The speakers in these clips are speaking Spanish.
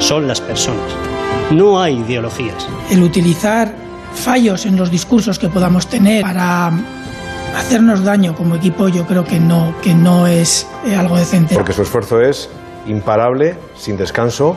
son las personas. No hay ideologías. El utilizar fallos en los discursos que podamos tener para hacernos daño como equipo yo creo que no, que no es eh, algo decente. Porque su esfuerzo es imparable, sin descanso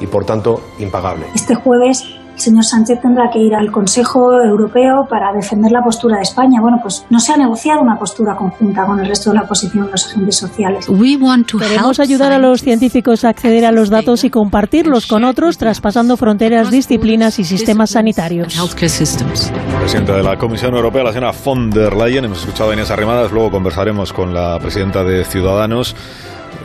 y por tanto impagable. Este jueves el señor Sánchez tendrá que ir al Consejo Europeo para defender la postura de España. Bueno, pues no se ha negociado una postura conjunta con el resto de la oposición, los agentes sociales. Queremos ayudar a los científicos a acceder a los datos y compartirlos con otros, traspasando fronteras, disciplinas y sistemas sanitarios. Presidenta de la Comisión Europea, la señora von der Leyen, hemos escuchado en esas remadas, luego conversaremos con la presidenta de Ciudadanos.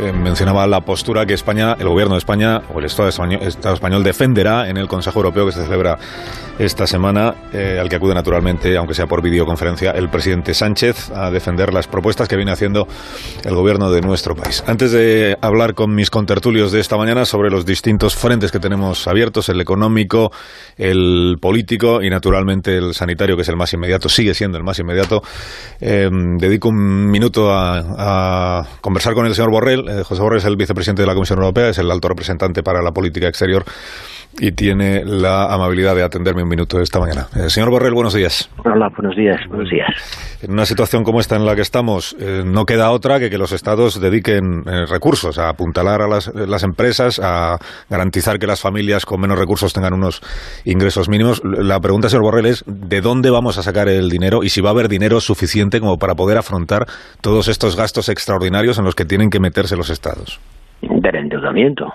Eh, mencionaba la postura que España, el gobierno de España o el Estado español, defenderá en el Consejo Europeo que se celebra esta semana, eh, al que acude naturalmente, aunque sea por videoconferencia, el presidente Sánchez a defender las propuestas que viene haciendo el gobierno de nuestro país. Antes de hablar con mis contertulios de esta mañana sobre los distintos frentes que tenemos abiertos, el económico, el político y naturalmente el sanitario, que es el más inmediato, sigue siendo el más inmediato, eh, dedico un minuto a, a conversar con el señor Borrell José Borrell es el vicepresidente de la Comisión Europea, es el alto representante para la política exterior y tiene la amabilidad de atenderme un minuto esta mañana. Eh, señor Borrell, buenos días. Hola, buenos días, buenos días. En una situación como esta en la que estamos, eh, no queda otra que que los estados dediquen recursos a apuntalar a las, las, empresas, a garantizar que las familias con menos recursos tengan unos ingresos mínimos. La pregunta, señor Borrell, es ¿de dónde vamos a sacar el dinero y si va a haber dinero suficiente como para poder afrontar todos estos gastos extraordinarios en los que tienen que meterse los estados? Del endeudamiento,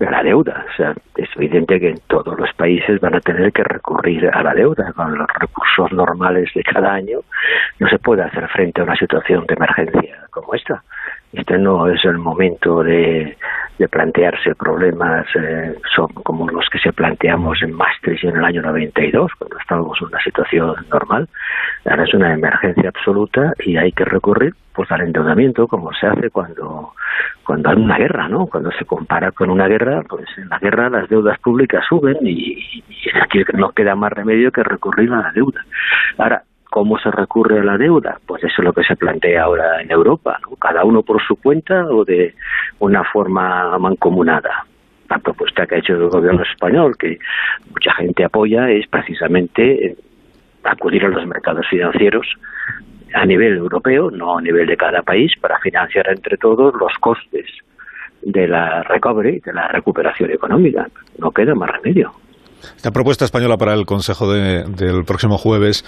de la deuda. O sea, es evidente que todos los países van a tener que recurrir a la deuda. Con los recursos normales de cada año no se puede hacer frente a una situación de emergencia como esta. Este no es el momento de, de plantearse problemas eh, son como los que se planteamos en Maastricht en el año 92, cuando estábamos en una situación normal. Ahora es una emergencia absoluta y hay que recurrir pues al endeudamiento, como se hace cuando, cuando hay una guerra, ¿no? Cuando se compara con una guerra, pues en la guerra las deudas públicas suben y, aquí no queda más remedio que recurrir a la deuda. Ahora, ¿Cómo se recurre a la deuda? Pues eso es lo que se plantea ahora en Europa, cada uno por su cuenta o de una forma mancomunada. La propuesta que ha hecho el gobierno español, que mucha gente apoya, es precisamente acudir a los mercados financieros a nivel europeo, no a nivel de cada país, para financiar entre todos los costes de la recovery, de la recuperación económica. No queda más remedio. Esta propuesta española para el Consejo de, del próximo jueves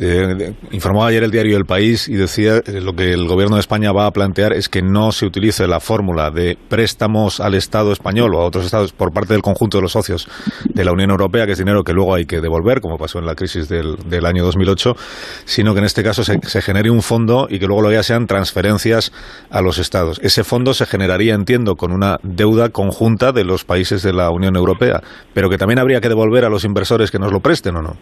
eh, informó ayer el diario El País y decía eh, lo que el gobierno de España va a plantear es que no se utilice la fórmula de préstamos al Estado español o a otros estados por parte del conjunto de los socios de la Unión Europea, que es dinero que luego hay que devolver, como pasó en la crisis del, del año 2008, sino que en este caso se, se, genere un fondo y que luego lo ya sean transferencias a los estados. Ese fondo se generaría, entiendo, con una deuda conjunta de los países de la Unión Europea, pero que también habría que devolver a los inversores que nos lo presten o no.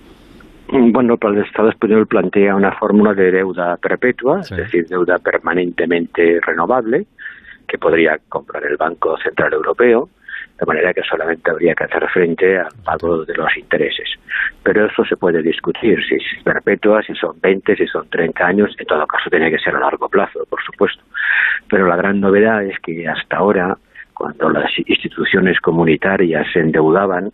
Bueno, para el Estado español plantea una fórmula de deuda perpetua, sí. es decir, deuda permanentemente renovable, que podría comprar el Banco Central Europeo, de manera que solamente habría que hacer frente al pago de los intereses. Pero eso se puede discutir, si es perpetua, si son 20, si son 30 años, en todo caso tiene que ser a largo plazo, por supuesto. Pero la gran novedad es que hasta ahora, cuando las instituciones comunitarias se endeudaban,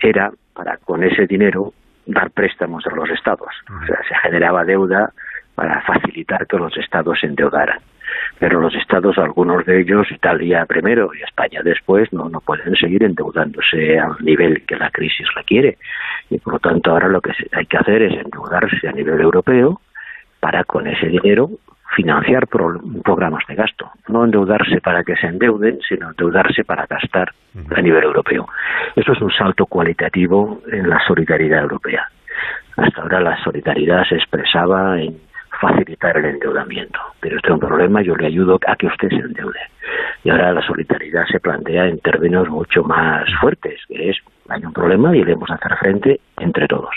era para con ese dinero dar préstamos a los estados. O sea, se generaba deuda para facilitar que los estados se endeudaran. Pero los estados, algunos de ellos, Italia primero y España después, no, no pueden seguir endeudándose al nivel que la crisis requiere. Y por lo tanto, ahora lo que hay que hacer es endeudarse a nivel europeo para con ese dinero financiar pro programas de gasto, no endeudarse para que se endeuden, sino endeudarse para gastar a nivel europeo. Eso es un salto cualitativo en la solidaridad europea. Hasta ahora la solidaridad se expresaba en facilitar el endeudamiento, pero este es un problema, yo le ayudo a que usted se endeude. Y ahora la solidaridad se plantea en términos mucho más fuertes, que es, hay un problema y debemos hacer frente entre todos.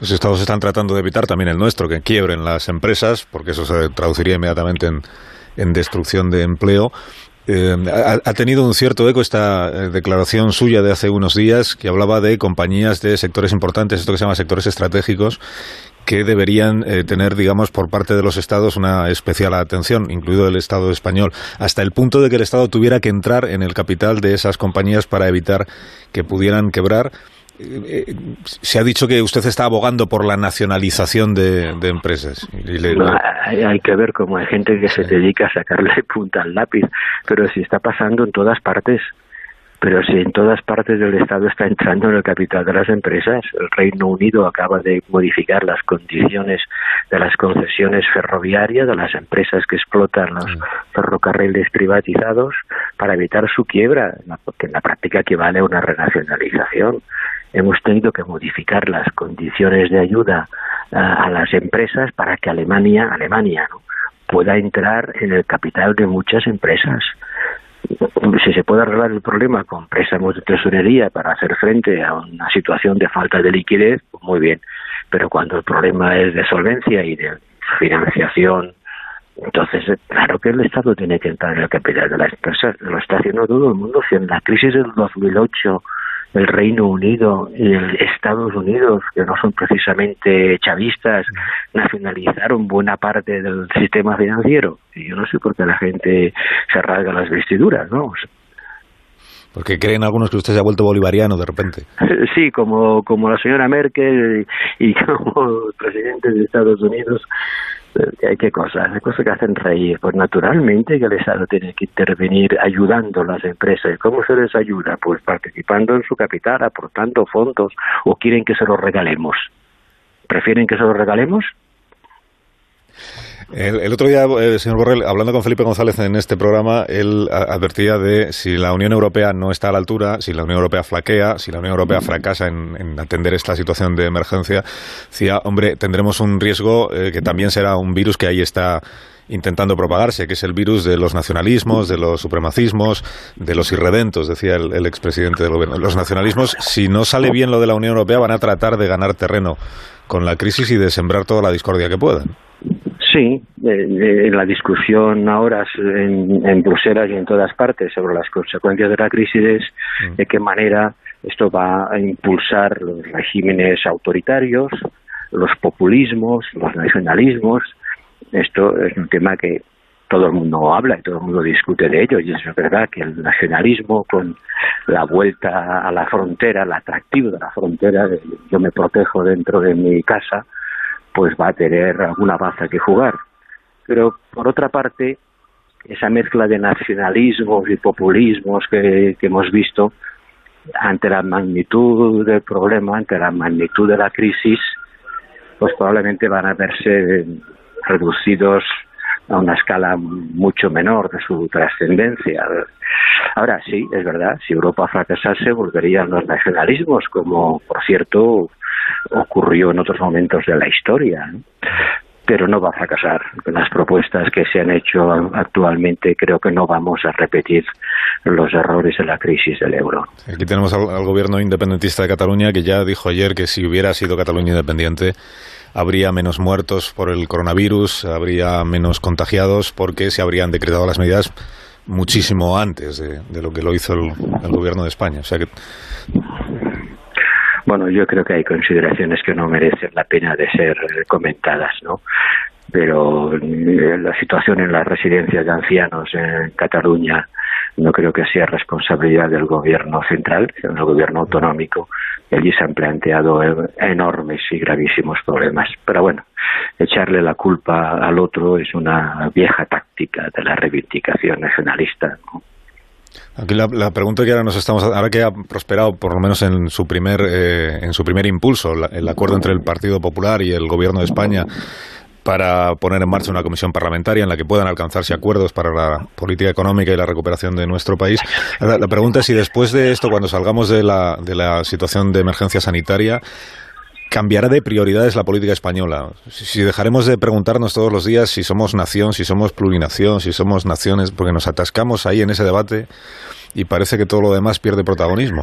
Los estados están tratando de evitar también el nuestro, que quiebren las empresas, porque eso se traduciría inmediatamente en, destrucción de empleo. Eh, ha, ha, tenido un cierto eco esta eh, declaración suya de hace unos días que hablaba de compañías de sectores importantes, esto que se llama sectores estratégicos, que deberían eh, tener, digamos, por parte de los estados una especial atención, incluido el Estado español, hasta el punto de que el Estado tuviera que entrar en el capital de esas compañías para evitar que pudieran quebrar. Eh, eh, se ha dicho que usted está abogando por la nacionalización de, empresas. hay, que ver cómo hay gente que se dedica a sacarle punta al lápiz, pero si está pasando en todas partes pero si en todas partes del Estado está entrando en el capital de las empresas, el Reino Unido acaba de modificar las condiciones de las concesiones ferroviarias de las empresas que explotan los ferrocarriles privatizados para evitar su quiebra, que en la práctica equivale a una renacionalización. Hemos tenido que modificar las condiciones de ayuda a, las empresas para que Alemania, Alemania, pueda entrar en el capital de muchas empresas si se puede arreglar el problema con préstamos de tesorería para hacer frente a una situación de falta de liquidez, pues muy bien. Pero cuando el problema es de solvencia y de financiación, entonces claro que el Estado tiene que entrar en el capital de las empresas. Lo está haciendo todo el mundo. Si en la crisis del 2008 el Reino Unido y el Estados Unidos, que no son precisamente chavistas, nacionalizaron buena parte del sistema financiero. Y yo no sé por qué la gente se rasga las vestiduras, ¿no? Porque creen algunos que usted se ha vuelto bolivariano de repente. Sí, como, como la señora Merkel y como el presidente de Estados Unidos hay que cosas, cosas que hacen reír. Pues naturalmente que el Estado tiene que intervenir ayudando a las empresas. ¿Cómo se les ayuda? Pues participando en su capital, aportando fondos, o quieren que se los regalemos. ¿Prefieren que se los regalemos? El, otro día, eh, señor Borrell, hablando con Felipe González en este programa, él advertía de si la Unión Europea no está a la altura, si la Unión Europea flaquea, si la Unión Europea fracasa en, atender esta situación de emergencia, decía, hombre, tendremos un riesgo eh, que también será un virus que ahí está intentando propagarse, que es el virus de los nacionalismos, de los supremacismos, de los irredentos, decía el, el expresidente del gobierno. Los nacionalismos, si no sale bien lo de la Unión Europea, van a tratar de ganar terreno con la crisis y de sembrar toda la discordia que puedan. Sí, en la discusión ahora en, Bruselas y en todas partes sobre las consecuencias de la crisis es mm. de qué manera esto va a impulsar los regímenes autoritarios, los populismos, los nacionalismos. Esto es un tema que todo el mundo habla y todo el mundo discute de ello y es verdad que el nacionalismo con la vuelta a la frontera, el atractivo de la frontera, yo me protejo dentro de mi casa, pues va a tener alguna baza que jugar. Pero por otra parte, esa mezcla de nacionalismos y populismos que, hemos visto, ante la magnitud del problema, ante la magnitud de la crisis, pues probablemente van a verse reducidos a una escala mucho menor de su trascendencia. Ahora sí, es verdad, si Europa fracasase volverían los nacionalismos, como por cierto ocurrió en otros momentos de la historia. Pero no va a fracasar. Las propuestas que se han hecho actualmente creo que no vamos a repetir los errores de la crisis del euro. Aquí tenemos al, gobierno independentista de Cataluña que ya dijo ayer que si hubiera sido Cataluña independiente habría menos muertos por el coronavirus, habría menos contagiados porque se habrían decretado las medidas muchísimo antes de, lo que lo hizo el, el, gobierno de España. O sea que bueno, yo creo que hay consideraciones que no merecen la pena de ser comentadas, ¿no? Pero eh, la situación en las residencias de ancianos en Cataluña no creo que sea responsabilidad del gobierno central, sino del gobierno autonómico. Allí se han planteado enormes y gravísimos problemas. Pero bueno, echarle la culpa al otro es una vieja táctica de la reivindicación nacionalista. ¿no? Aquí la, pregunta que ahora nos estamos ahora que ha prosperado por lo menos en su primer eh, en su primer impulso el acuerdo entre el Partido Popular y el Gobierno de España para poner en marcha una comisión parlamentaria en la que puedan alcanzarse acuerdos para la política económica y la recuperación de nuestro país. La, la pregunta es si después de esto, cuando salgamos de la, de la situación de emergencia sanitaria, cambiará de prioridades la política española. Si dejaremos de preguntarnos todos los días si somos nación, si somos plurinación, si somos naciones, porque nos atascamos ahí en ese debate y parece que todo lo demás pierde protagonismo.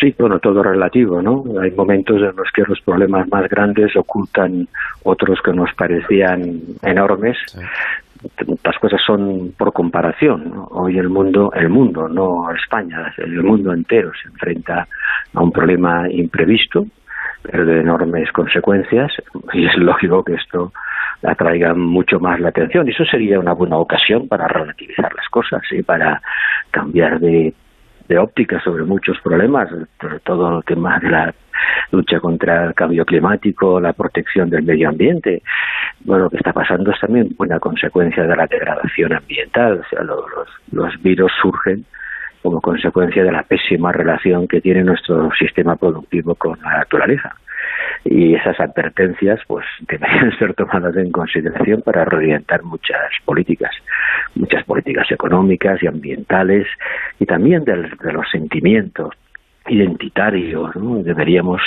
Sí, bueno, todo relativo, ¿no? Hay momentos en los que los problemas más grandes ocultan otros que nos parecían enormes las cosas son por comparación. Hoy el mundo, el mundo, no España, el mundo entero se enfrenta a un problema imprevisto, pero de enormes consecuencias y es lógico que esto atraiga mucho más la atención y eso sería una buena ocasión para relativizar las cosas y para cambiar de, de óptica sobre muchos problemas, sobre todo el tema de la lucha contra el cambio climático, la protección del medio ambiente. Bueno, lo que está pasando es también una consecuencia de la degradación ambiental, o sea, los, virus surgen como consecuencia de la pésima relación que tiene nuestro sistema productivo con la naturaleza. Y esas advertencias pues deberían ser tomadas en consideración para reorientar muchas políticas, muchas políticas económicas y ambientales y también de, los sentimientos identitarios. Deberíamos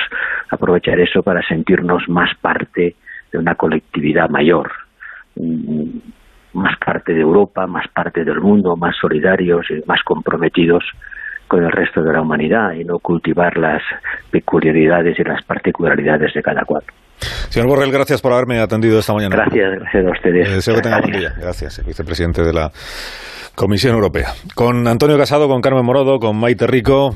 aprovechar eso para sentirnos más parte de una colectividad mayor más parte de Europa, más parte del mundo, más solidarios y más comprometidos con el resto de la humanidad y no cultivar las peculiaridades y las particularidades de cada cual. Señor Borrell, gracias por haberme atendido esta mañana. Gracias, gracias a ustedes. Eh, deseo que tenga buen día. Gracias, vicepresidente de la Comisión Europea. Con Antonio Casado, con Carmen Morodo, con Maite Rico.